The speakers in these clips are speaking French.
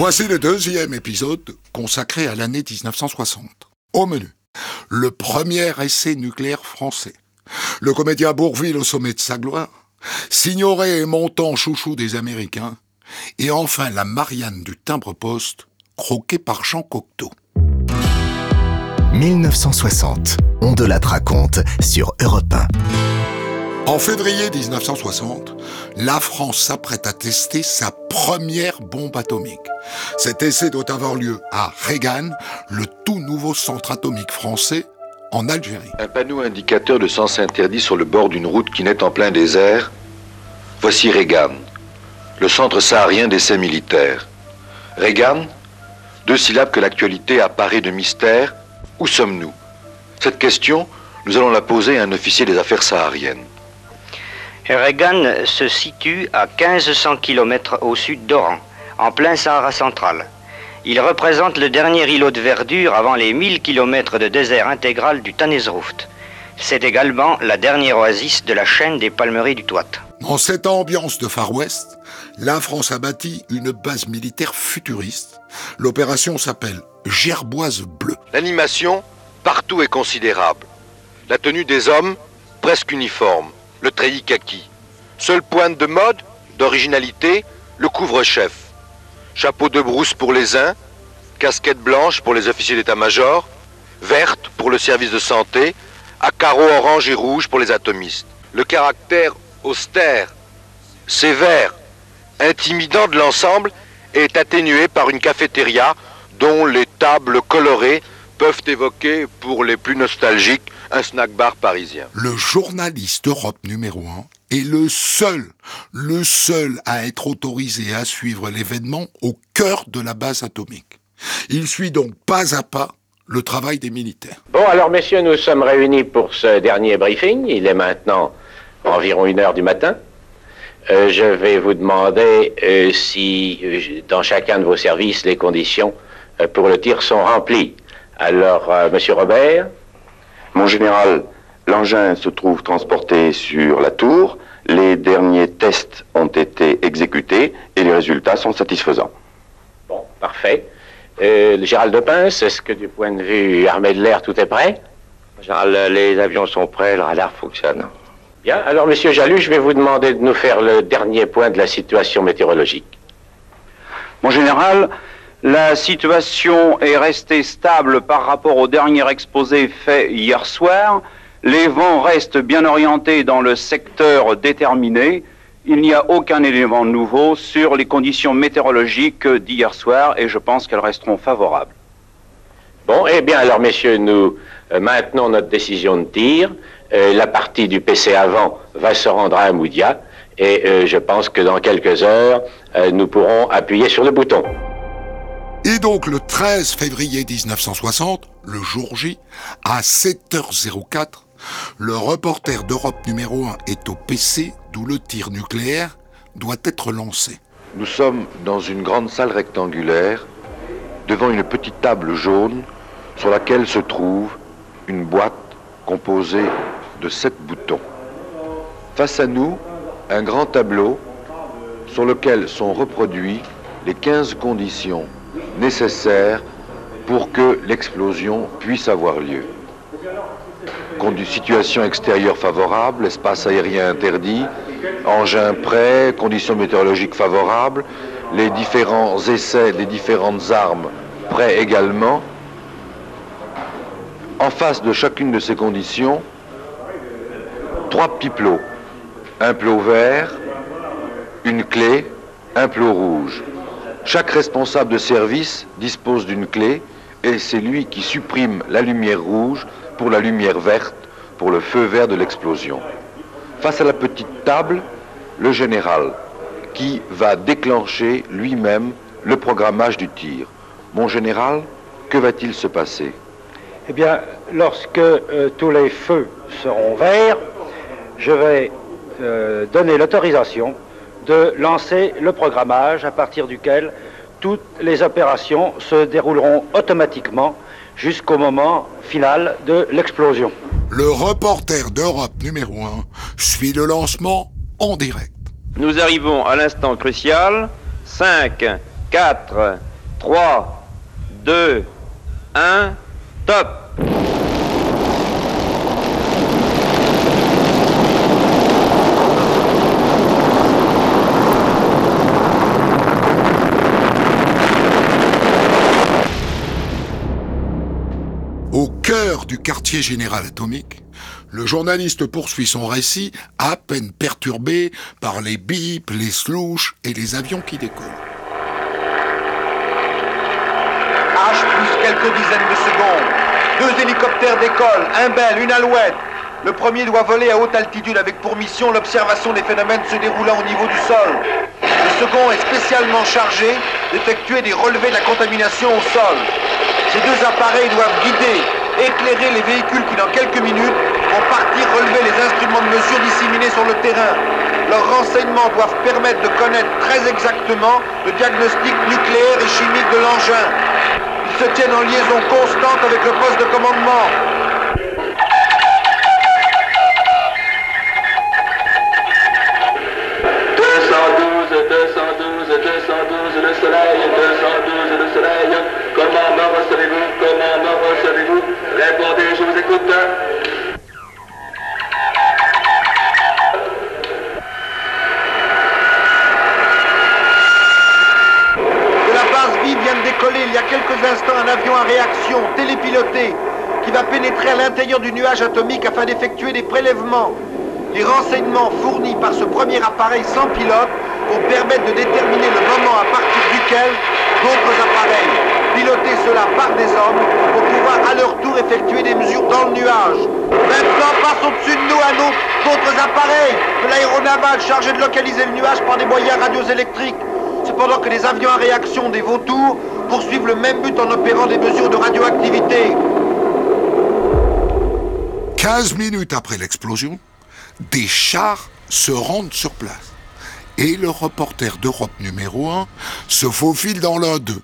Voici le deuxième épisode consacré à l'année 1960. Au menu, le premier essai nucléaire français. Le comédien Bourville au sommet de sa gloire. Signoret et montant chouchou des Américains. Et enfin la Marianne du timbre-poste, croquée par Jean Cocteau. 1960, on de la raconte sur Europe 1. En février 1960, la France s'apprête à tester sa première bombe atomique. Cet essai doit avoir lieu à Reagan, le tout nouveau centre atomique français en Algérie. Un panneau indicateur de sens interdit sur le bord d'une route qui naît en plein désert. Voici Reagan, le centre saharien d'essais militaires. Reagan, deux syllabes que l'actualité apparaît de mystère. Où sommes-nous? Cette question, nous allons la poser à un officier des affaires sahariennes. Reagan se situe à 1500 km au sud d'Oran, en plein Sahara central. Il représente le dernier îlot de verdure avant les 1000 km de désert intégral du Tanezrouft. C'est également la dernière oasis de la chaîne des palmeries du Touat. Dans cette ambiance de Far West, la France a bâti une base militaire futuriste. L'opération s'appelle Gerboise Bleue. L'animation, partout est considérable. La tenue des hommes, presque uniforme le treillis kaki. Seule pointe de mode, d'originalité, le couvre-chef. Chapeau de brousse pour les uns, casquette blanche pour les officiers d'état-major, verte pour le service de santé, à carreaux orange et rouge pour les atomistes. Le caractère austère, sévère, intimidant de l'ensemble est atténué par une cafétéria dont les tables colorées peuvent évoquer, pour les plus nostalgiques, un snack bar parisien. Le journaliste Europe numéro 1 est le seul, le seul à être autorisé à suivre l'événement au cœur de la base atomique. Il suit donc pas à pas le travail des militaires. Bon, alors messieurs, nous sommes réunis pour ce dernier briefing. Il est maintenant environ une heure du matin. Euh, je vais vous demander euh, si euh, dans chacun de vos services les conditions pour le tir sont remplies. Alors, monsieur Robert mon général, l'engin se trouve transporté sur la tour. Les derniers tests ont été exécutés et les résultats sont satisfaisants. Bon, parfait. Euh, le Gérald de Pince, est-ce que du point de vue armée de l'air, tout est prêt? Général, les avions sont prêts, le radar fonctionne. Bien, alors monsieur Jalu, je vais vous demander de nous faire le dernier point de la situation météorologique. Mon général, la situation est restée stable par rapport au dernier exposé fait hier soir. Les vents restent bien orientés dans le secteur déterminé. Il n'y a aucun élément nouveau sur les conditions météorologiques d'hier soir et je pense qu'elles resteront favorables. Bon, eh bien alors messieurs, nous euh, maintenons notre décision de tir. Euh, la partie du PC avant va se rendre à Amoudia et euh, je pense que dans quelques heures, nous pourrons appuyer sur le bouton. Et donc le 13 février 1960, le jour J, à 7h04, le reporter d'Europe numéro 1 est au PC d'où le tir nucléaire doit être lancé. Nous sommes dans une grande salle rectangulaire, devant une petite table jaune sur laquelle se trouve une boîte composée de sept boutons. Face à nous, un grand tableau sur lequel sont reproduits les 15 conditions nécessaires pour que l'explosion puisse avoir lieu. Situation extérieure favorable, espace aérien interdit, engin prêt, conditions météorologiques favorables, les différents essais des différentes armes prêts également. En face de chacune de ces conditions, trois petits plots. Un plot vert, une clé, un plot rouge. Chaque responsable de service dispose d'une clé et c'est lui qui supprime la lumière rouge pour la lumière verte pour le feu vert de l'explosion. Face à la petite table, le général qui va déclencher lui-même le programmage du tir. Mon général, que va-t-il se passer? Eh bien, lorsque euh, tous les feux seront verts, je vais euh, donner l'autorisation de lancer le programmage à partir duquel toutes les opérations se dérouleront automatiquement jusqu'au moment final de l'explosion. Le reporter d'Europe numéro 1 suit le lancement en direct. Nous arrivons à l'instant crucial. 5, 4, 3, 2, 1, top Au cœur du quartier général atomique, le journaliste poursuit son récit à peine perturbé par les bips, les slouches et les avions qui décollent. H plus quelques dizaines de secondes. Deux hélicoptères décollent, un bel, une alouette. Le premier doit voler à haute altitude avec pour mission l'observation des phénomènes se déroulant au niveau du sol. Le second est spécialement chargé d'effectuer des relevés de la contamination au sol. Ces deux appareils doivent guider, éclairer les véhicules qui, dans quelques minutes, vont partir relever les instruments de mesure disséminés sur le terrain. Leurs renseignements doivent permettre de connaître très exactement le diagnostic nucléaire et chimique de l'engin. Ils se tiennent en liaison constante avec le poste de commandement. le soleil, 212 le soleil. Comment me recevez-vous Comment me recevez-vous Répondez, je vous écoute. De la base vive vient de décoller il y a quelques instants un avion à réaction télépiloté qui va pénétrer à l'intérieur du nuage atomique afin d'effectuer des prélèvements. Les renseignements fournis par ce premier appareil sans pilote vont permettre de déterminer le moment à partir duquel d'autres appareils, pilotés cela par des hommes, vont pouvoir à leur tour effectuer des mesures dans le nuage. Maintenant passe au-dessus de nous un autre d'autres appareils de l'aéronaval chargés de localiser le nuage par des moyens radioélectriques. Cependant que les avions à réaction des vautours poursuivent le même but en opérant des mesures de radioactivité. 15 minutes après l'explosion, des chars se rendent sur place. Et le reporter d'Europe numéro 1 se faufile dans l'un d'eux.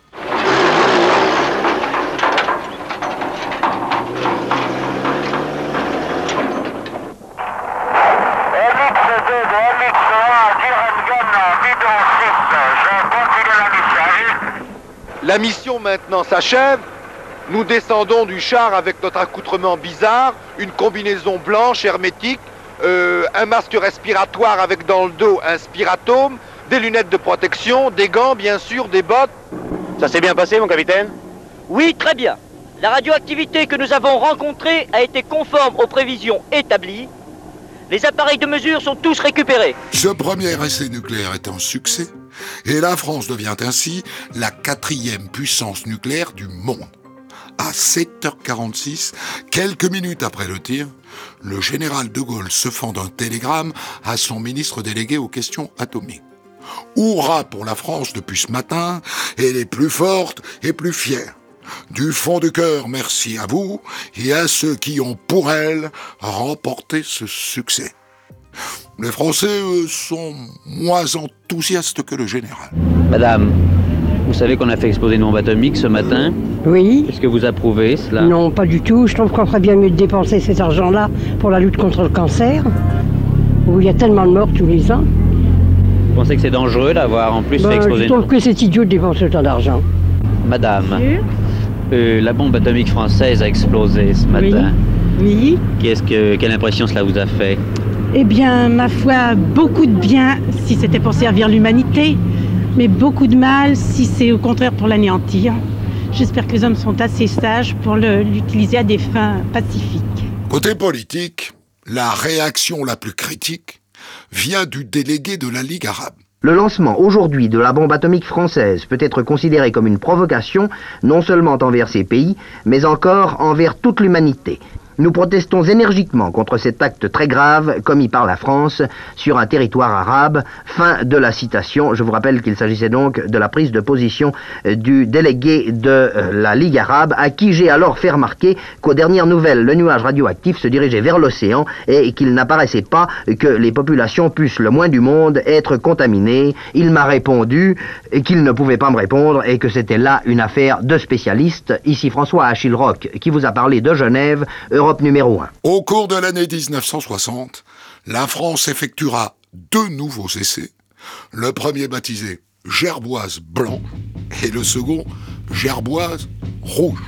La mission maintenant s'achève. Nous descendons du char avec notre accoutrement bizarre, une combinaison blanche hermétique, euh, un masque respiratoire avec dans le dos un spiratome, des lunettes de protection, des gants bien sûr, des bottes. Ça s'est bien passé, mon capitaine? Oui, très bien. La radioactivité que nous avons rencontrée a été conforme aux prévisions établies. Les appareils de mesure sont tous récupérés. Ce premier essai nucléaire est un succès et la France devient ainsi la quatrième puissance nucléaire du monde. À 7h46, quelques minutes après le tir, le général de Gaulle se fend d'un télégramme à son ministre délégué aux questions atomiques. Hurrah pour la France depuis ce matin, elle est plus forte et plus fière. Du fond du cœur, merci à vous et à ceux qui ont pour elle remporté ce succès. Les Français eux, sont moins enthousiastes que le général. Madame, vous savez qu'on a fait exploser une bombe atomique ce matin? Oui. Est-ce que vous approuvez cela? Non, pas du tout. Je trouve qu'on ferait bien mieux de dépenser cet argent-là pour la lutte contre le cancer, où il y a tellement de morts tous les ans. Vous pensez que c'est dangereux d'avoir en plus Ben, fait exploser je trouve que c'est idiot de dépenser autant d'argent. Madame, euh, la bombe atomique française a explosé ce matin. Oui. Qu'est-ce que, quelle impression cela vous a fait? Eh bien, ma foi, beaucoup de bien si c'était pour servir l'humanité, mais beaucoup de mal si c'est au contraire pour l'anéantir. J'espère que les hommes sont assez sages pour l'utiliser à des fins pacifiques. Côté politique, la réaction la plus critique vient du délégué de la Ligue arabe. Le lancement aujourd'hui de la bombe atomique française peut être considéré comme une provocation non seulement envers ces pays, mais encore envers toute l'humanité. Nous protestons énergiquement contre cet acte très grave commis par la France sur un territoire arabe. Fin de la citation. Je vous rappelle qu'il s'agissait donc de la prise de position du délégué de euh, la Ligue arabe, à qui j'ai alors fait remarquer qu'aux dernières nouvelles, le nuage radioactif se dirigeait vers l'océan et qu'il n'apparaissait pas que les populations puissent le moins du monde être contaminées. Il m'a répondu qu'il ne pouvait pas me répondre et que c'était là une affaire de spécialistes. Ici François Achille Roch qui vous a parlé de Genève, Numéro 1. Au cours de l'année 1960, la France effectuera deux nouveaux essais. Le premier baptisé Gerboise Blanc et le second gerboise, rouge.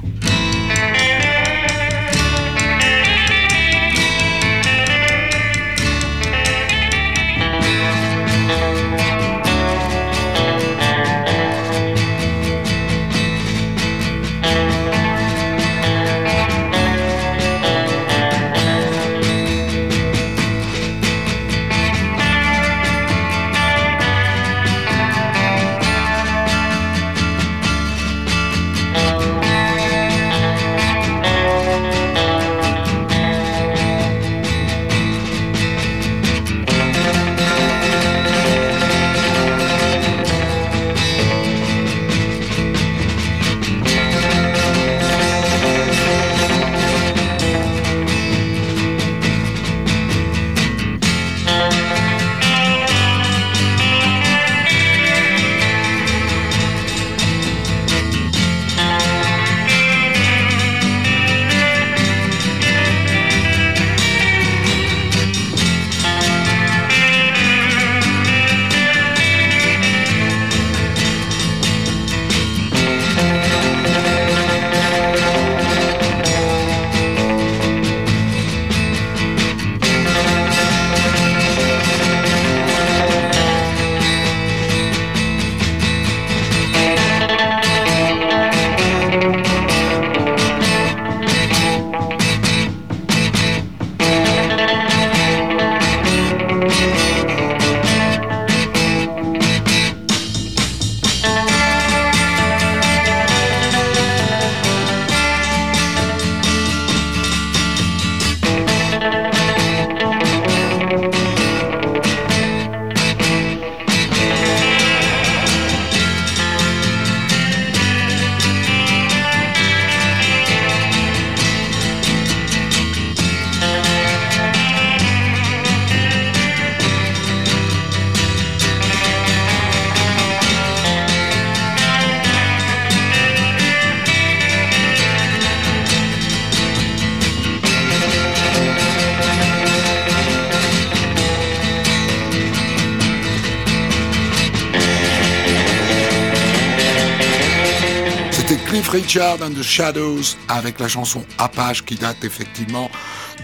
Richard and the Shadows avec la chanson Apache qui date effectivement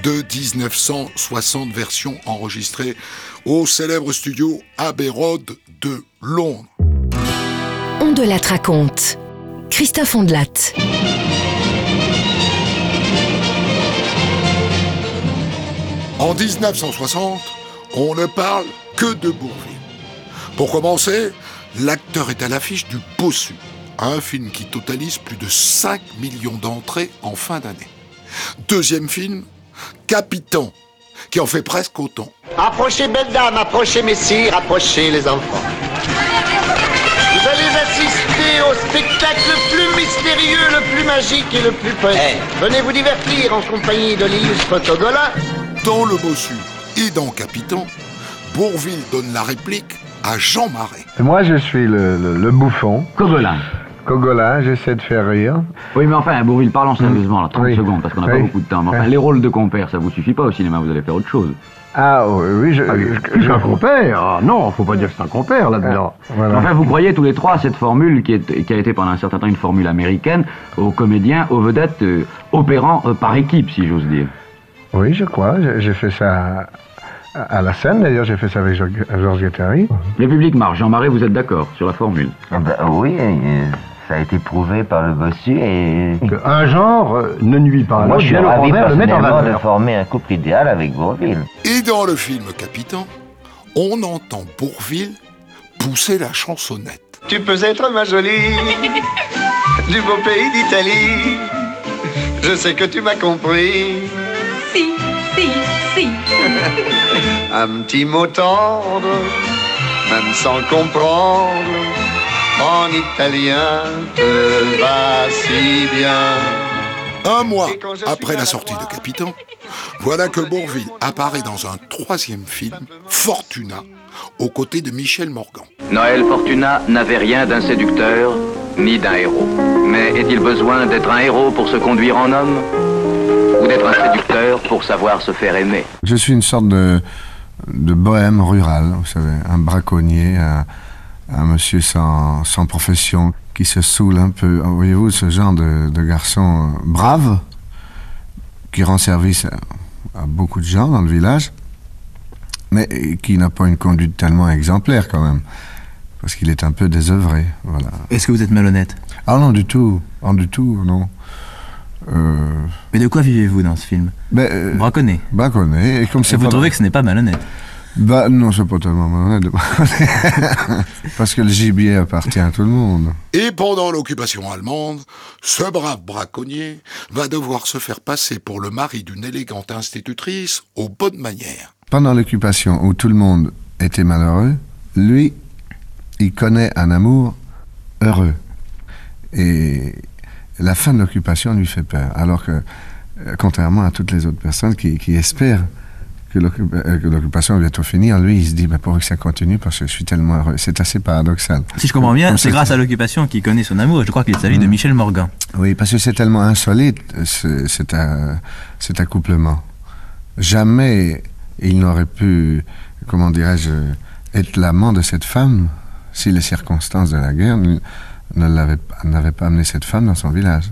de 1960, version enregistrée au célèbre studio Abbey Road de Londres. On de la raconte. Christophe Ondelat. En 1960, on ne parle que de Bourville. Pour commencer, l'acteur est à l'affiche du Bossu, un film qui totalise plus de 5 millions d'entrées en fin d'année. Deuxième film, Capitan, qui en fait presque autant. Approchez, belles dames, approchez, messieurs, approchez, les enfants. Vous allez assister au spectacle le plus mystérieux, le plus magique et le plus poétique. Venez vous divertir en compagnie de l'illustre Togola. Dans Le Bossu et dans Capitan, Bourville donne la réplique à Jean Marais. Moi, je suis le, le, le bouffon. Cogolin. Cogolin, j'essaie de faire rire. Oui, mais enfin, Bourville, parlons sérieusement, là, 30 Oui. secondes, parce qu'on n'a Oui. pas beaucoup de temps. Mais enfin, les rôles de compère, ça vous suffit pas au cinéma, vous allez faire autre chose. Ah oui, oui, je... C'est un compère. Ah, non, faut pas dire que c'est un compère là-dedans. Voilà. Enfin, vous croyez tous les trois à cette formule qui, est, qui a été pendant un certain temps une formule américaine, aux comédiens, aux vedettes, euh, opérant euh, par équipe, si j'ose dire. Oui, je crois. J'ai- fait ça à, à la scène, d'ailleurs. J'ai fait ça avec Georges Guattari. Le public marche. Jean Marais, vous êtes d'accord sur la formule? Ah bah oui, euh, ça a été prouvé par le bossu et... Un genre euh, ne nuit pas à Moi, l'autre, je suis bien au ravi contraire, le met en personnellement de former un couple idéal avec Bourville. Et dans le film Capitan, on entend Bourville pousser la chansonnette. Tu peux être ma jolie du beau pays d'Italie. Je sais que tu m'as compris. Si, si, si. Un petit mot tendre, même sans comprendre. En italien te va si bien. Un mois après la sortie de Capitan, voilà que Bourville apparaît dans un troisième film, Fortuna, aux côtés de Michel Morgan. Noël Fortuna n'avait rien d'un séducteur ni d'un héros. Mais est-il besoin d'être un héros pour se conduire en homme Ou d'être un séducteur pour savoir se faire aimer? Je suis une sorte de, de bohème rural, vous savez, un braconnier, un, un monsieur sans, sans profession qui se saoule un peu. Voyez-vous, ce genre de, de garçon euh, brave, qui rend service à, à beaucoup de gens dans le village, mais qui n'a pas une conduite tellement exemplaire quand même, parce qu'il est un peu désœuvré. Voilà. Est-ce que vous êtes malhonnête? Ah non, du tout. Ah, du tout, non. Euh, Mais de quoi vivez-vous dans ce film? Ben, euh, Braconné. Braconné. Et comme Et c'est vous pas- trouvez que ce n'est pas malhonnête? Bah non, c'est pas tellement malhonnête de. Parce que le gibier appartient à tout le monde. Et pendant l'occupation allemande, ce brave braconnier va devoir se faire passer pour le mari d'une élégante institutrice aux bonnes manières. Pendant l'occupation où tout le monde était malheureux, lui, il connaît un amour heureux. Et la fin de l'occupation lui fait peur. Alors que, euh, contrairement à toutes les autres personnes qui, qui espèrent que euh, que l'occupation va bientôt finir, lui, il se dit, mais pourvu que ça continue? Parce que je suis tellement heureux. C'est assez paradoxal. Si je comprends bien, c'est grâce à l'occupation qu'il connaît son amour. Je crois qu'il s'agit de Mm. Michel Morgan. Oui, parce que c'est tellement insolite, ce- cet, accouplement. Jamais il n'aurait pu, comment dirais-je, être l'amant de cette femme si les circonstances de la guerre n'avaient pas amené cette femme dans son village.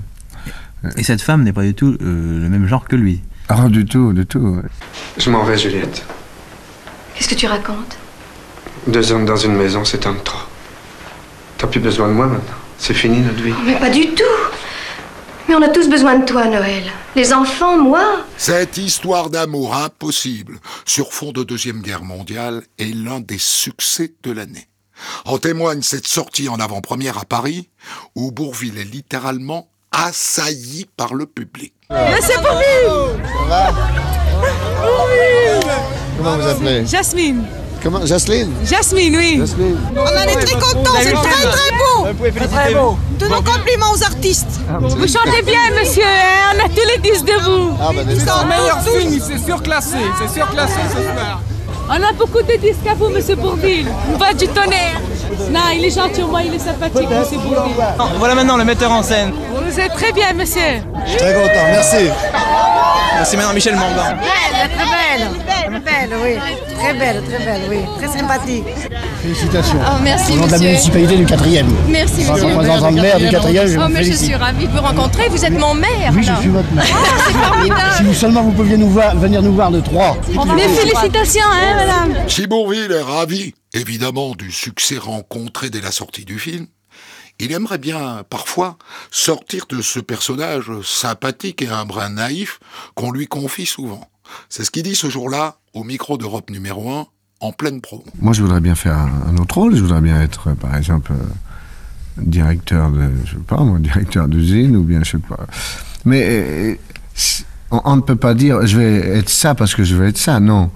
Et cette femme n'est pas du tout euh, le même genre que lui. Ah, du tout, du tout. Je m'en vais, Juliette. Qu'est-ce que tu racontes? Deux hommes dans une maison, c'est un de trop. T'as plus besoin de moi maintenant. C'est fini notre vie. Mais pas du tout Mais on a tous besoin de toi, Noël. Les enfants, moi Cette histoire d'amour impossible sur fond de Deuxième Guerre mondiale est l'un des succès de l'année. En témoigne cette sortie en avant-première à Paris, où Bourville est littéralement assailli par le public. Monsieur Bourville Comment vous appelez? Jasmine. Comment? Jacqueline Jasmine, oui. Jasmine. On en est très contents, c'est très très beau. Très très beau. Tous nos compliments aux artistes. Vous chantez bien, monsieur, hein, on a tous les disques de vous. Ah, bah, c'est meilleur film, c'est surclassé, c'est surclassé ce soir. On a beaucoup de disques à vous, monsieur Bourville. On va du tonnerre. Non, il est gentil, au moins il est sympathique, monsieur Bourville. Voilà maintenant le metteur en scène. Vous êtes très bien, monsieur. Je suis très content, merci. Merci maintenant Michel Morgan. Belle, très belle. Très belle, oui. Très belle, très belle, oui. Très sympathique. Félicitations. Oh, merci, Au nom de la monsieur. municipalité du 4e. Merci, monsieur. représentant le maire du 4e, je Oh, mais je suis ravie de vous rencontrer. Vous êtes mon maire. Oui, je suis votre maire. Ah, c'est formidable. Si vous seulement vous pouviez nous voir, venir nous voir de Troyes. Mes félicitations, hein, madame. Si Bourville est ravi, évidemment, du succès rencontré dès la sortie du film, il aimerait bien, parfois, sortir de ce personnage sympathique et un brin naïf qu'on lui confie souvent. C'est ce qu'il dit ce jour-là au micro d'Europe numéro 1 en pleine promo. Moi, je voudrais bien faire un, autre rôle. Je voudrais bien être, euh, par exemple, euh, directeur de, je sais pas, moi, directeur d'usine ou bien, je sais pas. Mais euh, on, on ne peut pas dire, je vais être ça parce que je vais être ça. Non.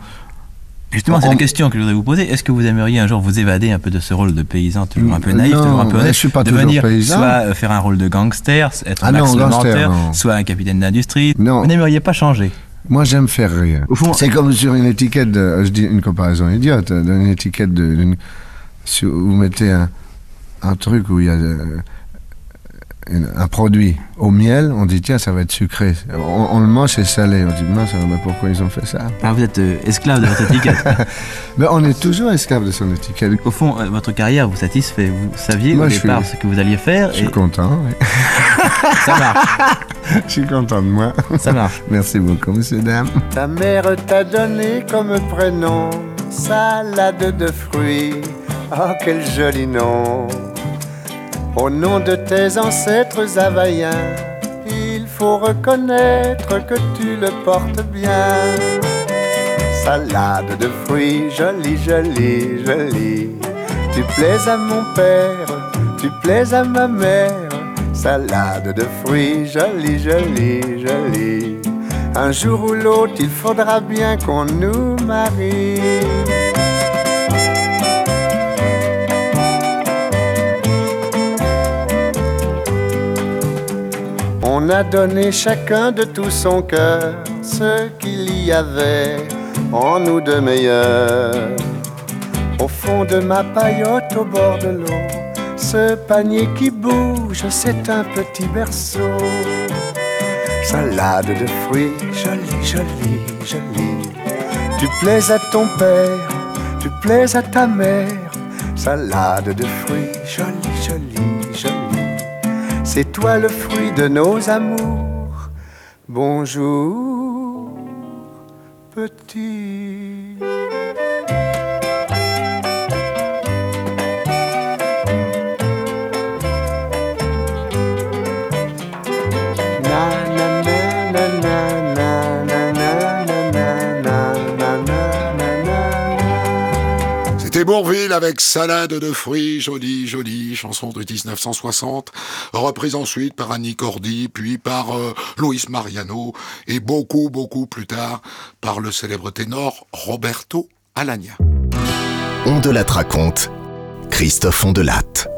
Justement, c'est la question que je voudrais vous poser. Est-ce que vous aimeriez un jour vous évader un peu de ce rôle de paysan, toujours un peu naïf, Non, toujours un peu honnête, je suis pas devenir paysan. soit euh, faire un rôle de gangster, être Ah Max non, gangster, non. soit un capitaine d'industrie? Non. Vous n'aimeriez pas changer? Moi, j'aime faire rire. c'est comme sur une étiquette, de, je dis une comparaison idiote, d'une étiquette de, sur- vous mettez un, un truc où il y a euh, une- un produit au miel, on dit tiens, ça va être sucré. On, on le mange, c'est salé. On dit mince, mais pourquoi ils ont fait ça Ah, Vous êtes euh, esclave de votre étiquette. Mais on est toujours esclave de son étiquette. Au fond, euh, votre carrière vous satisfait. Vous saviez Moi, au je départ suis- ce que vous alliez faire. Je suis et content. oui. Ça marche. je suis content de moi. Ça marche. Merci beaucoup, monsieur, dame. Ta mère t'a donné comme prénom salade de fruits. Oh, quel joli nom! Au nom de tes ancêtres havaïens, il faut reconnaître que tu le portes bien. Salade de fruits, jolie, jolie, jolie. Tu plais à mon père, tu plais à ma mère. Salade de fruits, jolie, jolie, jolie. Un jour ou l'autre, il faudra bien qu'on nous marie. On a donné chacun de tout son cœur ce qu'il y avait en nous de meilleur. Au fond de ma paillote au bord de l'eau, ce panier qui bouge, c'est un petit berceau. Salade de fruits, jolie, jolie, jolie. Tu plais à ton père, tu plais à ta mère. Salade de fruits, jolie. C'est toi le fruit de nos amours. Bonjour, petit. Avec Salade de fruits, jolie, jolie, chanson de 1960, reprise ensuite par Annie Cordy, puis par euh, Luis Mariano, et beaucoup, beaucoup plus tard par le célèbre ténor Roberto Alagna. On de la raconte, Christophe Ondelatte.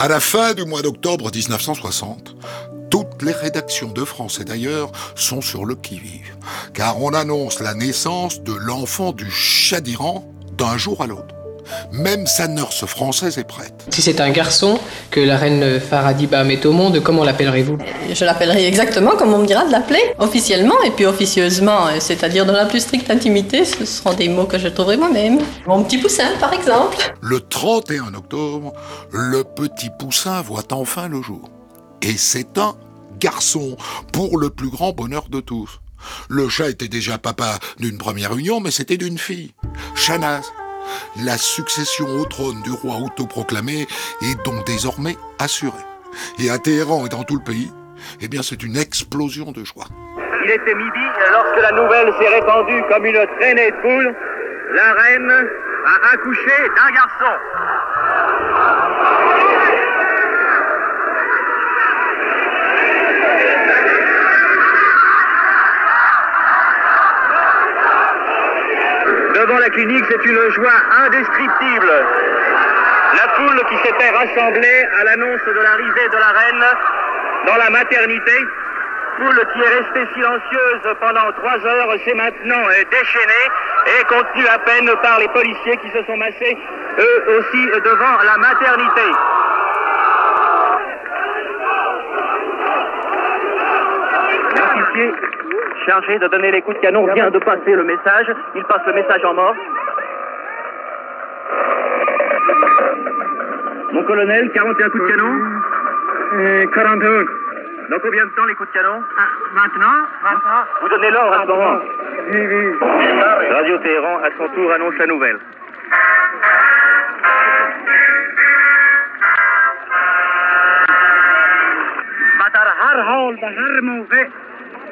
À la fin du mois d'octobre 1960, toutes les rédactions de France et d'ailleurs sont sur le qui-vive, car on annonce la naissance de l'enfant du chat d'Iran d'un jour à l'autre. Même sa nurse française est prête. Si c'est un garçon que la reine Faradiba met au monde, comment l'appellerez-vous? Je l'appellerai exactement comme on me dira de l'appeler, officiellement et puis officieusement, c'est-à-dire dans la plus stricte intimité, ce seront des mots que je trouverai moi-même. Mon petit poussin, par exemple. Le 31 octobre, le petit poussin voit enfin le jour. Et c'est un garçon, pour le plus grand bonheur de tous. Le chat était déjà papa d'une première union, mais c'était d'une fille, Shanaz. La succession au trône du roi autoproclamé est donc désormais assurée. Et à Téhéran et dans tout le pays, eh bien c'est une explosion de joie. Il était midi lorsque la nouvelle s'est répandue comme une traînée de foule. La reine a accouché d'un garçon. Devant la clinique, c'est une joie indescriptible. La foule qui s'était rassemblée à l'annonce de l'arrivée de la reine dans la maternité, foule qui est restée silencieuse pendant trois heures, s'est maintenant déchaînée et contenue à peine par les policiers qui se sont massés eux aussi devant la maternité. L'officier chargé de donner les coups de canon vient de passer le message. Il passe le message en mort. Mon colonel, 41 coups de canon 41. Dans combien de temps les coups de canon Maintenant. Maintenant. Vous donnez l'ordre à ce moment Oui, oui. Radio Téhéran, à son tour, annonce la nouvelle. در هر حال و هر موقع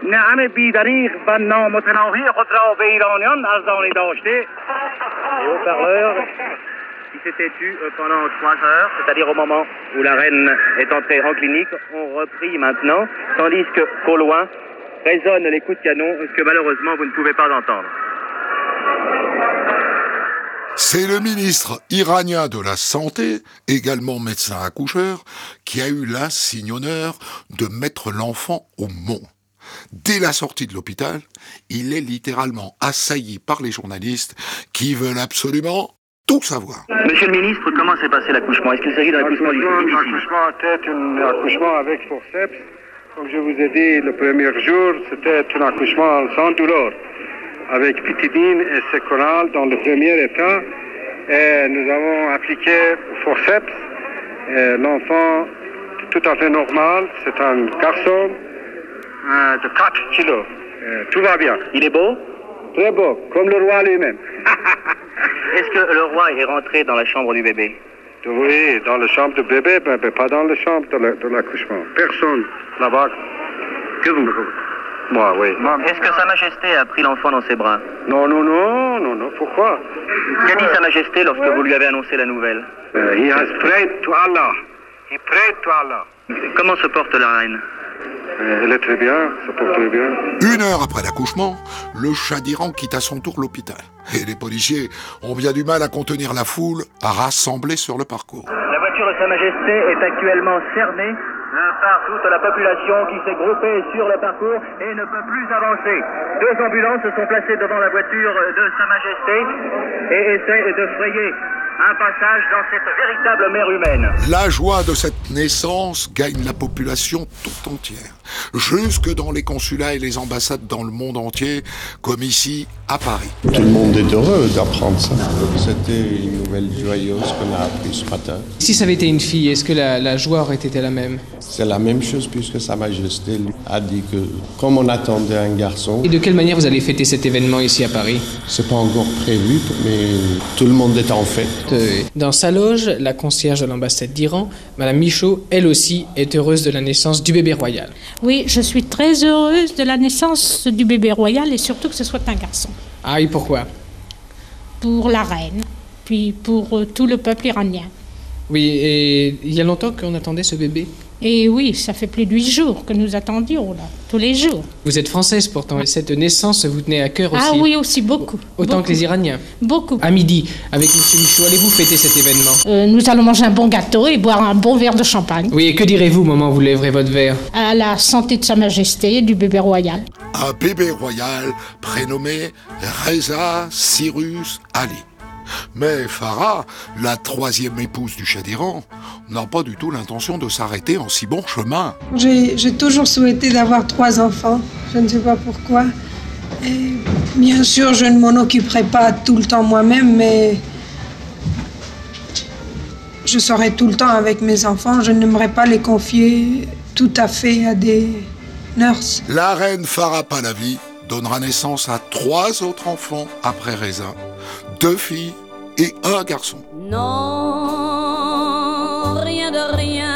نعم بیدریق و نامتناهی خود را به ایرانیان ارزانی داشته Les haut-parleurs qui s'étaient tus euh, pendant trois heures, c'est-à-dire au moment où la reine est entrée en clinique, ont repris maintenant, tandis que qu'au loin résonnent les coups de canon, ce que malheureusement vous ne pouvez pas entendre. C'est le ministre iranien de la Santé, également médecin accoucheur, qui a eu l'insigne honneur de mettre l'enfant au monde. Dès la sortie de l'hôpital, il est littéralement assailli par les journalistes qui veulent absolument tout savoir. Monsieur le ministre, comment s'est passé l'accouchement? Est-ce qu'il s'agit d'un accouchement difficile? L'accouchement était un accouchement avec forceps. Comme je vous ai dit le premier jour, c'était un accouchement sans douleur, avec pitidine et séconal dans le premier état. Et nous avons appliqué forceps. L'enfant, tout à fait normal, c'est un garçon euh, de 4 kilos. Euh, tout va bien. Il est beau? Très beau, comme le roi lui-même. Est-ce que le roi est rentré dans la chambre du bébé? Oui, dans la chambre du bébé, mais mais pas dans la chambre de la- de l'accouchement. Personne là-bas. Que vous Moi, oui. Est-ce que Sa Majesté a pris l'enfant dans ses bras? Non, non, non, non, non. Pourquoi? Qu'a dit Sa Majesté lorsque vous lui avez annoncé la nouvelle? Uh, He has prayed to Allah. He prayed to Allah. Comment se porte la reine? Elle est très bien, ça porte très bien. Une heure après l'accouchement, le chat d'Iran quitte à son tour l'hôpital. Et les policiers ont bien du mal à contenir la foule rassemblée sur le parcours. La voiture de Sa Majesté est actuellement cernée euh, par toute la population qui s'est groupée sur le parcours et ne peut plus avancer. Deux ambulances se sont placées devant la voiture de Sa Majesté et essaient de frayer un passage dans cette véritable mer humaine. La joie de cette naissance gagne la population tout entière, jusque dans les consulats et les ambassades dans le monde entier, comme ici à Paris. Tout le monde est heureux d'apprendre ça. C'était une nouvelle joyeuse qu'on a appris ce matin. Si ça avait été une fille, est-ce que la, la joie aurait été la même? C'est la même chose puisque Sa Majesté a dit que comme on attendait un garçon, Et de quelle manière vous allez fêter cet événement ici à Paris? c'est pas encore prévu, mais tout le monde est en fête. Euh, Dans sa loge, la concierge de l'ambassade d'Iran, Madame Michaud, elle aussi, est heureuse de la naissance du bébé royal. Oui, je suis très heureuse de la naissance du bébé royal et surtout que ce soit un garçon. Ah oui, pourquoi? Pour la reine, puis pour euh, tout le peuple iranien. Oui, et il y a longtemps qu'on attendait ce bébé? Et oui, ça fait plus de huit jours que nous attendions, là, tous les jours. Vous êtes française pourtant, et cette naissance vous tenait à cœur aussi. Ah oui, aussi beaucoup. Autant beaucoup. que les Iraniens. Beaucoup. À midi, avec Monsieur Michaud, allez-vous fêter cet événement Euh, nous allons manger un bon gâteau et boire un bon verre de champagne. Oui, et que direz-vous au moment où vous lèverez votre verre À la santé de Sa Majesté et du bébé royal. Un bébé royal prénommé Reza Cyrus Ali. Mais Farah, la troisième épouse du Shah d'Iran, n'a pas du tout l'intention de s'arrêter en si bon chemin. J'ai toujours souhaité d'avoir trois enfants. Je ne sais pas pourquoi. Et bien sûr, je ne m'en occuperai pas tout le temps moi-même, mais je serai tout le temps avec mes enfants. Je n'aimerais pas les confier tout à fait à des nurses. La reine Farah Pahlavi donnera naissance à trois autres enfants après Reza, deux filles et un garçon. Non, rien de rien.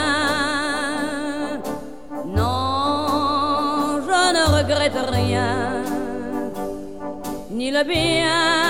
Non, je ne regrette rien. Ni le bien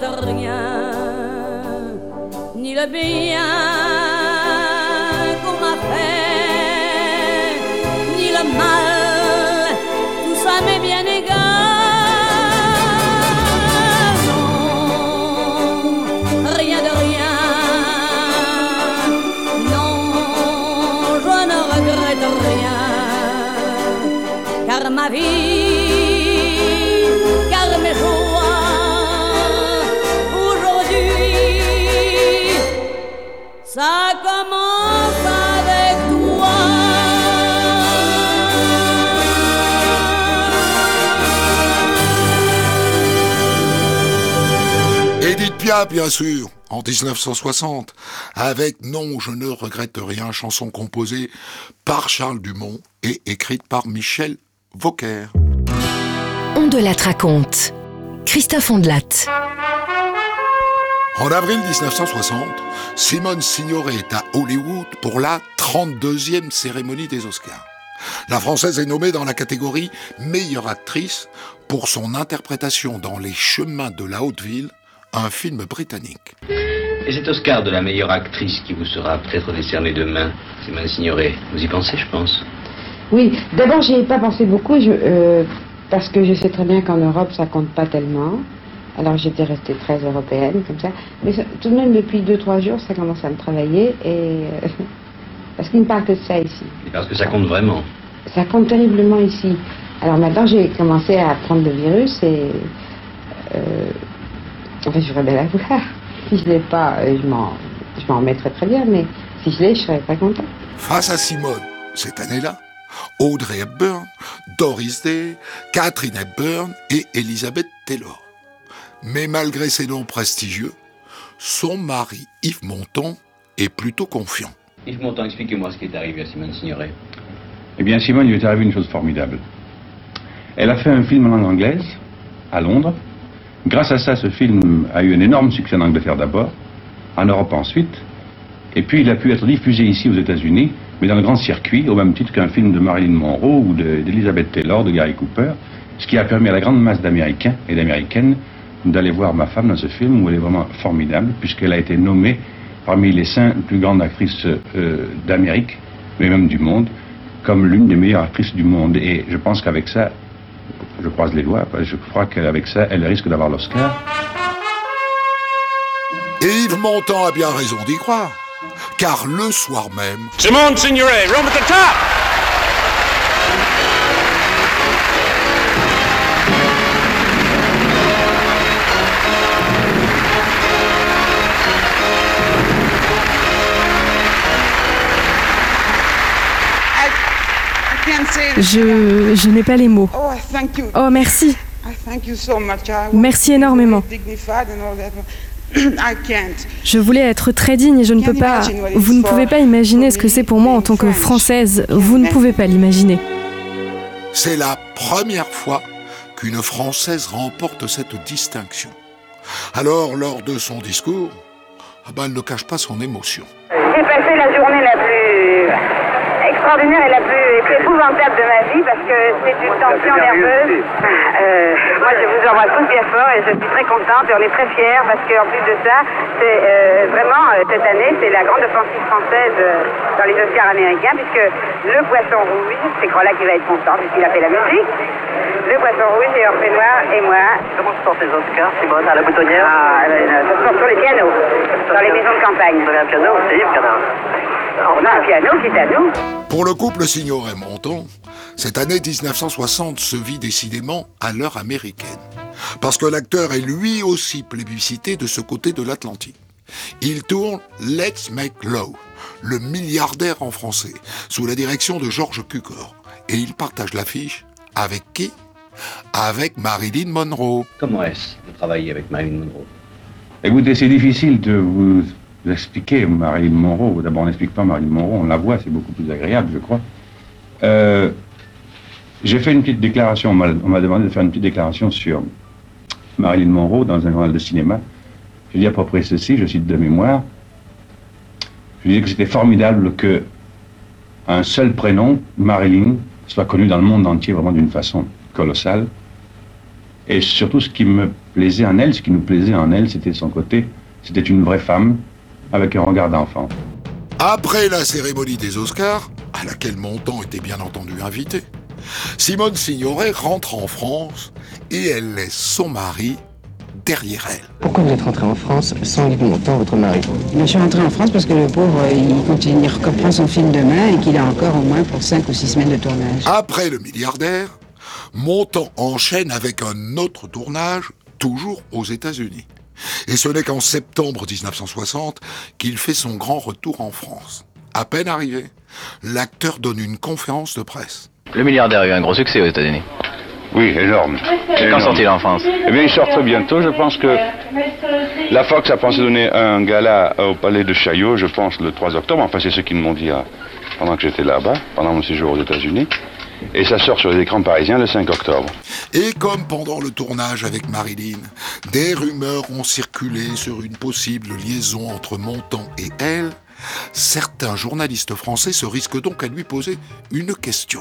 Regrette rien, ni le bien qu'on m'a fait, ni le mal, Edith Piaf, bien sûr, en 1960, avec Non, je ne regrette rien, chanson composée par Charles Dumont et écrite par Michel Vauquer. On de la raconte. Christophe Ondelat. En avril 1960, Simone Signoret est à Hollywood pour la 32e cérémonie des Oscars. La Française est nommée dans la catégorie meilleure actrice pour son interprétation dans Les chemins de la haute ville, un film britannique. Et cet Oscar de la meilleure actrice qui vous sera peut-être décerné demain, Simone Signoret, vous y pensez, je pense Oui, d'abord, j'y ai pas pensé beaucoup, je- euh, parce que je sais très bien qu'en Europe, ça compte pas tellement. Alors, j'étais restée très européenne, comme ça. Mais ça- tout de même, depuis deux, trois jours, ça commence à me travailler, et... euh, parce qu'il ne parle que de ça ici. Et Parce que ça compte vraiment. Ça compte terriblement ici. Alors maintenant, j'ai commencé à prendre le virus, et... euh, enfin, je voudrais bien l'avoir. Si je l'ai pas, euh, je m'en je m'en remettrai très bien, mais si je l'ai, je serais très content. Face à Simone, cette année-là, Audrey Hepburn, Doris Day, Catherine Hepburn et Elizabeth Taylor. Mais malgré ces noms prestigieux, son mari Yves Montand est plutôt confiant. Yves Montand, expliquez-moi ce qui est arrivé à Simone Signoret. Eh bien, Simone, il lui est arrivé une chose formidable. Elle a fait un film en langue anglaise, à Londres. Grâce à ça, ce film a eu un énorme succès en Angleterre d'abord, en Europe ensuite, et puis il a pu être diffusé ici aux États-Unis, mais dans le grand circuit, au même titre qu'un film de Marilyn Monroe ou de- d'Elizabeth Taylor, de Gary Cooper, ce qui a permis à la grande masse d'Américains et d'Américaines d'aller voir ma femme dans ce film où elle est vraiment formidable, puisqu'elle a été nommée parmi les cinq plus grandes actrices euh, d'Amérique, mais même du monde, comme l'une des meilleures actrices du monde. Et je pense qu'avec ça, je croise les doigts, je crois qu'avec ça, elle risque d'avoir l'Oscar. Et Yves Montand a bien raison d'y croire, car le soir même, Simone Signoret, room at the top! Je, je n'ai pas les mots. Oh, thank you. Oh, merci. I thank you so much. I want Merci énormément. Je voulais être très digne et je ne peux pas. Vous ne pouvez pas imaginer ce que c'est pour moi en tant que Française. Vous ne pouvez pas l'imaginer. c'est la première fois qu'une Française remporte cette distinction. Alors, lors de son discours, ah ben, elle ne cache pas son émotion. J'ai passé la journée la plus extraordinaire et la plus de ma vie parce que c'est une tension nerveuse. Euh, moi, je vous embrasse tous bien fort et je suis très contente et on est très fiers parce qu'en plus de ça, c'est euh, vraiment euh, cette année, c'est la grande offensive française dans les Oscars américains puisque le Poisson Rouge, c'est Crolla qui va être content puisqu'il a fait la musique. Le Poisson Rouge et Orphée Noir et moi. Comment se portent les Oscars, Simone, à la boutonnière? Ah, ça se porte sur les pianos, dans les maisons de campagne. Vous avez un piano, c'est Yves On a un piano qui est à nous. Pour le couple Signoret-Monton, cette année 1960 se vit décidément à l'heure américaine. Parce que l'acteur est lui aussi plébiscité de ce côté de l'Atlantique. Il tourne Let's Make Love, le milliardaire en français, sous la direction de Georges Cukor. Et il partage l'affiche avec qui? Avec Marilyn Monroe. Comment est-ce de travailler avec Marilyn Monroe? Écoutez, c'est difficile de vous expliquer Marilyn Monroe. D'abord, on n'explique pas Marilyn Monroe, on la voit, c'est beaucoup plus agréable, je crois. Euh, J'ai fait une petite déclaration, on m'a on m'a demandé de faire une petite déclaration sur Marilyn Monroe dans un journal de cinéma. Je dis à peu près ceci, je cite de mémoire. Je disais que c'était formidable que un seul prénom, Marilyn, soit connu dans le monde entier vraiment d'une façon colossale. Et surtout, ce qui me plaisait en elle, ce qui nous plaisait en elle, c'était son côté, c'était une vraie femme avec un regard d'enfant. Après la cérémonie des Oscars, à laquelle Montand était bien entendu invité, Simone Signoret rentre en France et elle laisse son mari derrière elle. Pourquoi vous êtes rentré en France sans Yves Montand, votre mari? Je suis rentré en France parce que le pauvre, euh, il continue, il reprend son film demain et qu'il a encore au moins pour 5 ou 6 semaines de tournage. Après le milliardaire, Montand enchaîne avec un autre tournage, toujours aux États-Unis. Et ce n'est qu'en septembre 1960 qu'il fait son grand retour en France. À peine arrivé, l'acteur donne une conférence de presse. Le milliardaire a eu un gros succès aux États-Unis. Oui, énorme. Quand Énorme. sort-il en France Eh bien, il sort très bientôt. Je pense que la Fox a pensé donner un gala au Palais de Chaillot, je pense, le 3 octobre. Enfin, c'est ce qu'ils m'ont dit hein, pendant que j'étais là-bas, pendant mon séjour aux États-Unis. Et ça sort sur les écrans parisiens le 5 octobre. Et comme pendant le tournage avec Marilyn, des rumeurs ont circulé sur une possible liaison entre Montand et elle, certains journalistes français se risquent donc à lui poser une question.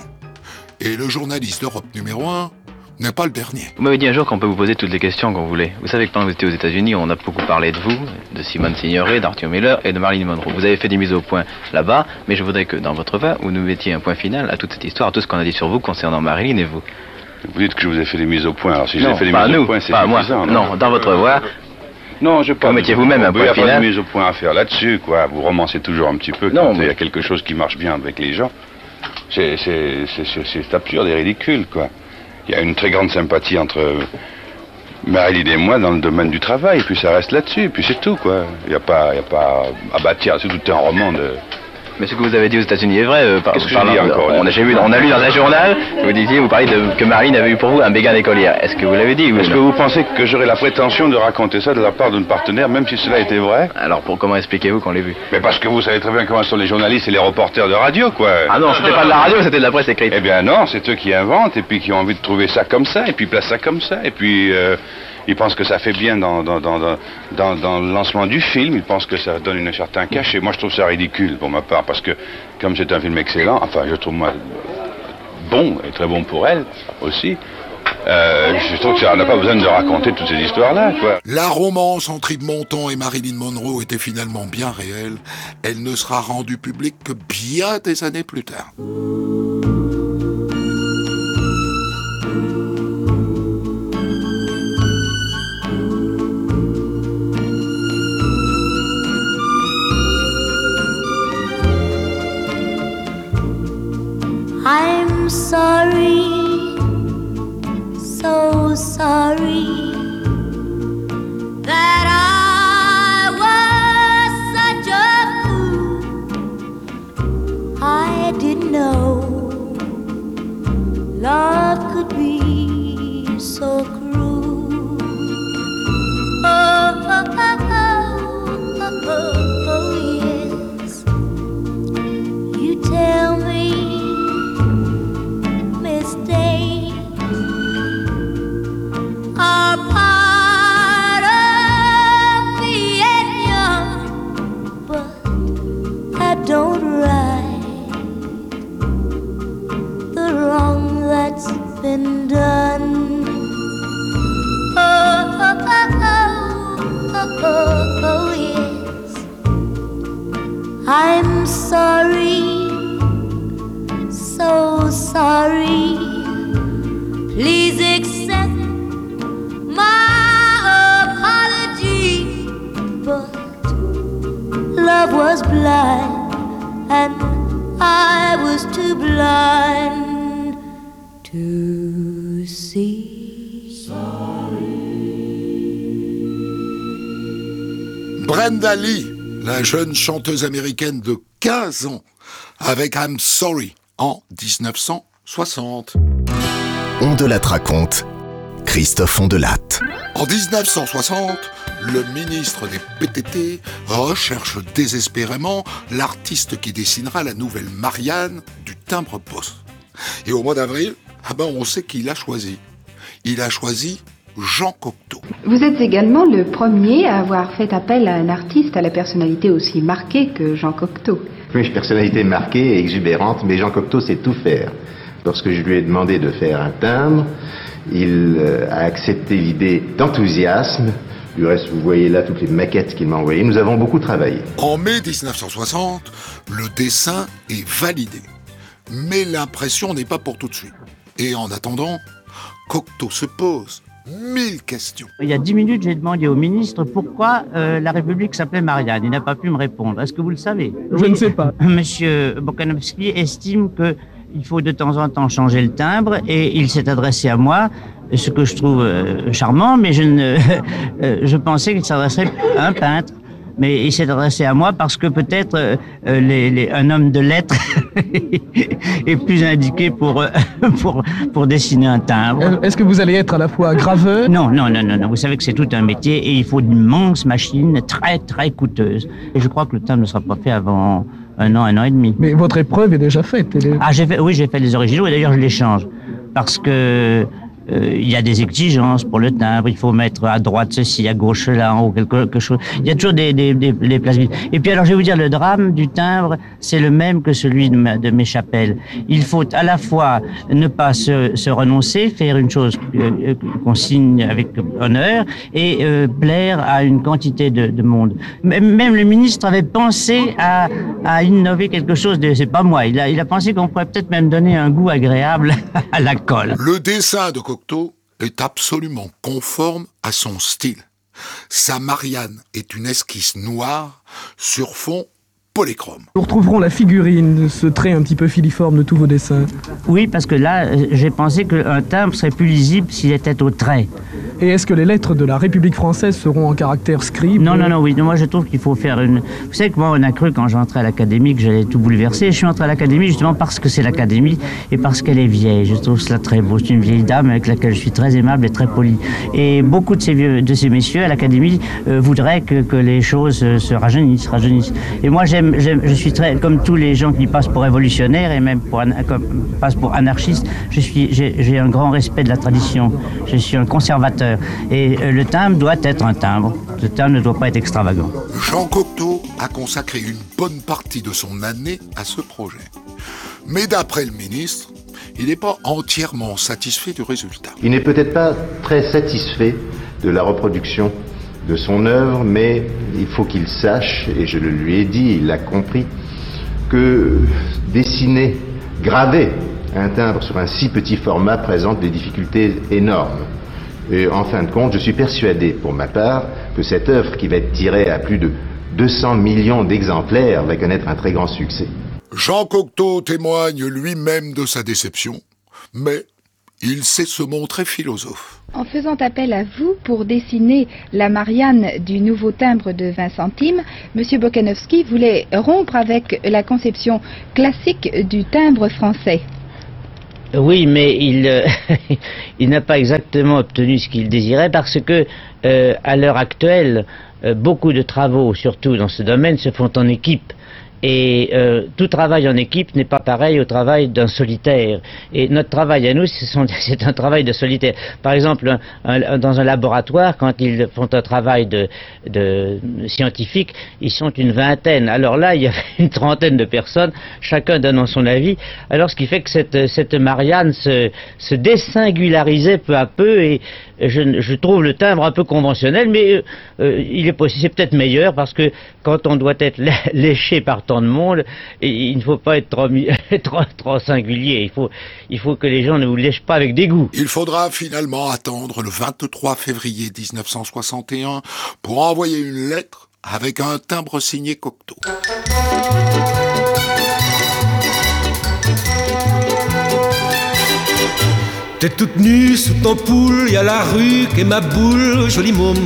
Et le journaliste d'Europe numéro 1 n'est pas le dernier. Vous m'avez dit un jour qu'on peut vous poser toutes les questions qu'on voulait. Vous savez que pendant que vous étiez aux États-Unis, on a beaucoup parlé de vous, de Simone Signoret, d'Arthur Miller et de Marilyn Monroe. Vous avez fait des mises au point là-bas, mais je voudrais que dans votre voix, vous nous mettiez un point final à toute cette histoire, à tout ce qu'on a dit sur vous concernant Marilyn et vous. Vous dites que je vous ai fait des mises au point. Alors, si non, j'ai fait des pas mises nous, au point, c'est pas moi. Non, dans votre voix. Non, je pas. Vous mettiez vous-même un Il n'y point a pas final. de mise au point à faire là-dessus, quoi. Vous romancez toujours un petit peu Non, quand il y mais- a quelque chose qui marche bien avec les gens. C'est c'est- c'est- c'est- c'est absurde et ridicule, quoi. Il y a une très grande sympathie entre Marilyn et moi dans le domaine du travail, puis ça reste là-dessus, puis c'est tout, quoi. Il n'y a pas, a pas à bâtir, c'est tout un roman de, Mais ce que vous avez dit aux États-Unis est vrai. euh, par- Qu'est-ce que encore, on, a, vu- on a lu dans un journal, vous disiez, vous parliez de, que Marine avait eu pour vous un béguin d'écolière. Est-ce que vous l'avez dit Est-ce que vous pensez que j'aurais la prétention de raconter ça de la part d'une partenaire, même si cela était vrai Alors, pour, comment expliquez-vous qu'on l'ait vu? Mais parce que vous savez très bien comment sont les journalistes et les reporters de radio, quoi. Ah non, c'était pas de la radio, c'était de la presse écrite. Eh bien non, c'est eux qui inventent et puis qui ont envie de trouver ça comme ça et puis placent ça comme ça et puis euh, ils pensent que ça fait bien dans, dans, dans, dans, le lancement du film, ils pensent que ça donne un certain cachet. Moi je trouve ça ridicule pour ma part parce que comme c'est un film excellent, enfin je trouve moi bon et très bon pour elle aussi, euh, je trouve qu'on n'a pas besoin de raconter toutes ces histoires-là. La romance entre Yves et Marilyn Monroe était finalement bien réelle. Elle ne sera rendue publique que bien des années plus tard. Sorry, Brenda Lee, la jeune chanteuse américaine de 15 ans, avec I'm Sorry en 1960. On de la raconte. Christophe Ondelatte. En 1960, le ministre des PTT recherche désespérément l'artiste qui dessinera la nouvelle Marianne du timbre-poste. Et au mois d'avril, ah ben on sait qui il a choisi. Il a choisi Jean Cocteau. Vous êtes également le premier à avoir fait appel à un artiste à la personnalité aussi marquée que Jean Cocteau. Oui, une personnalité marquée et exubérante, mais Jean Cocteau sait tout faire. Lorsque je lui ai demandé de faire un timbre, il euh, a accepté l'idée d'enthousiasme. Du reste, vous voyez là toutes les maquettes qu'il m'a envoyées. Nous avons beaucoup travaillé. En mai 1960, le dessin est validé. Mais l'impression n'est pas pour tout de suite. Et en attendant, Cocteau se pose mille questions. Il y a dix minutes, j'ai demandé au ministre pourquoi euh, la République s'appelait Marianne. Il n'a pas pu me répondre. Est-ce que vous le savez? Je ne sais pas. Monsieur Bokanowski estime que il faut de temps en temps changer le timbre et il s'est adressé à moi, ce que je trouve euh, charmant, mais je ne, euh, je pensais qu'il s'adresserait à un peintre. Mais il s'est adressé à moi parce que peut-être euh, les, les- un homme de lettres est plus indiqué pour, euh, pour, pour dessiner un timbre. Est-ce que vous allez être à la fois graveur Non, non, non, non, non. Vous savez que c'est tout un métier et il faut d'immenses machines très, très coûteuses. Et je crois que le timbre ne sera pas fait avant un an, un an et demi. Mais votre épreuve est déjà faite. elle est- Ah, j'ai fait, oui, j'ai fait les originaux et d'ailleurs je les change parce que il y a des exigences pour le timbre. Il faut mettre à droite ceci, à gauche cela, en haut quelque, quelque chose. Il y a toujours des, des, des, des places vides. Et puis alors, je vais vous dire, le drame du timbre, c'est le même que celui de, mes chapelles. Il faut à la fois ne pas se, se renoncer, faire une chose euh, euh, qu'on signe avec honneur et euh, plaire à une quantité de, de monde. Même le ministre avait pensé à, à innover quelque chose de, c'est pas moi, il a, il a pensé qu'on pourrait peut-être même donner un goût agréable à la colle. Le dessin de Cocteau est absolument conforme à son style. Sa Marianne est une esquisse noire sur fond polychrome. Nous retrouverons la figurine, ce trait un petit peu filiforme de tous vos dessins. Oui, parce que là, euh, j'ai pensé qu'un timbre serait plus lisible s'il était au trait. Et est-ce que les lettres de la République française seront en caractère scribe Non, non, non, oui. Moi, je trouve qu'il faut faire une. Vous savez que moi, on a cru quand j'entrais à l'académie que j'allais tout bouleverser. Je suis entré à l'académie justement parce que c'est l'académie et parce qu'elle est vieille. Je trouve cela très beau. C'est une vieille dame avec laquelle je suis très aimable et très poli. Et beaucoup de ces, vieux, de ces messieurs à l'académie euh, voudraient que, les choses euh, se rajeunissent, rajeunissent. Et moi, j'aime, je suis très, comme tous les gens qui passent pour révolutionnaires et même pour, comme, passent pour anarchistes, j'ai un grand respect de la tradition. Je suis un conservateur. Et euh, le timbre doit être un timbre. Le timbre ne doit pas être extravagant. Jean Cocteau a consacré une bonne partie de son année à ce projet. Mais d'après le ministre, il n'est pas entièrement satisfait du résultat. Il n'est peut-être pas très satisfait de la reproduction de son œuvre, mais il faut qu'il sache, et je le lui ai dit, il l'a compris, que dessiner, graver un timbre sur un si petit format présente des difficultés énormes. Et en fin de compte, je suis persuadé, pour ma part, que cette œuvre qui va être tirée à plus de 200 millions d'exemplaires va connaître un très grand succès. Jean Cocteau témoigne lui-même de sa déception, mais il sait se montrer philosophe. En faisant appel à vous pour dessiner la Marianne du nouveau timbre de 20 centimes, M. Bokanowski voulait rompre avec la conception classique du timbre français. Oui, mais il, euh, il n'a pas exactement obtenu ce qu'il désirait parce que, euh, à l'heure actuelle, euh, beaucoup de travaux, surtout dans ce domaine, se font en équipe. Et euh, tout travail en équipe n'est pas pareil au travail d'un solitaire. Et notre travail à nous, c'est un travail de solitaire. Par exemple, dans un laboratoire, quand ils font un travail de, scientifique, ils sont une vingtaine. Alors là, il y a une trentaine de personnes, chacun donnant son avis. Alors ce qui fait que cette, cette Marianne se, se désingularisait peu à peu et je, trouve le timbre un peu conventionnel, mais euh, euh il est possible, c'est peut-être meilleur parce que quand on doit être léché par tant de monde, il ne faut pas être trop, singulier. Il faut, il faut que les gens ne vous lèchent pas avec dégoût. Il faudra finalement attendre le 23 février 1961 pour envoyer une lettre avec un timbre signé Cocteau. T'es toute nue sous ton poule, y a la rue qu'est ma boule, joli môme.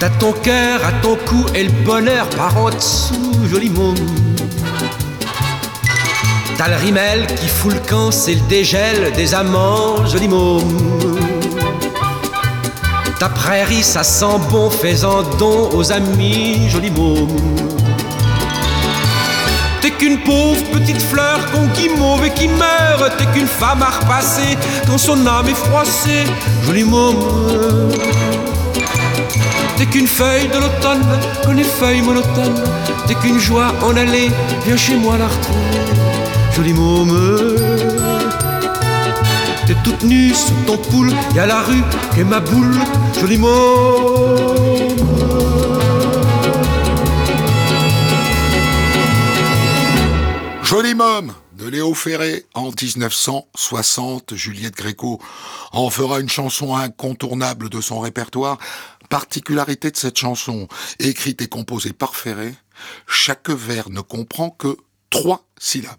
T'as ton cœur à ton cou et le bonheur par en dessous, joli môme. T'as le rimel qui fout le camp, c'est le dégel des amants, joli môme. Ta prairie, ça sent bon, faisant don aux amis, joli môme. T'es qu'une pauvre petite fleur qu'on guimauve et qui meurt. T'es qu'une femme à repasser quand son âme est froissée. Joli môme. T'es qu'une feuille de l'automne, qu'on les feuilles monotones. T'es qu'une joie en aller, viens chez moi la retrouver. Joli môme. T'es toute nue sous ton poule, y a la rue qu'est ma boule. Joli môme. Joli môme de Léo Ferré en 1960. Juliette Gréco en fera une chanson incontournable de son répertoire. Particularité de cette chanson, écrite et composée par Ferré, chaque vers ne comprend que trois syllabes.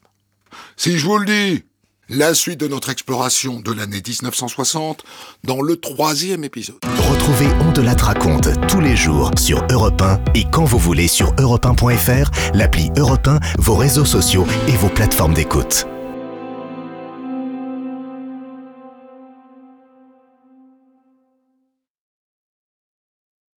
Si je vous le dis, la suite de notre exploration de l'année 1960 dans le troisième épisode. Retrouvez On de la raconte tous les jours sur Europe 1 et quand vous voulez sur europe1.fr, l'appli Europe 1, vos réseaux sociaux et vos plateformes d'écoute.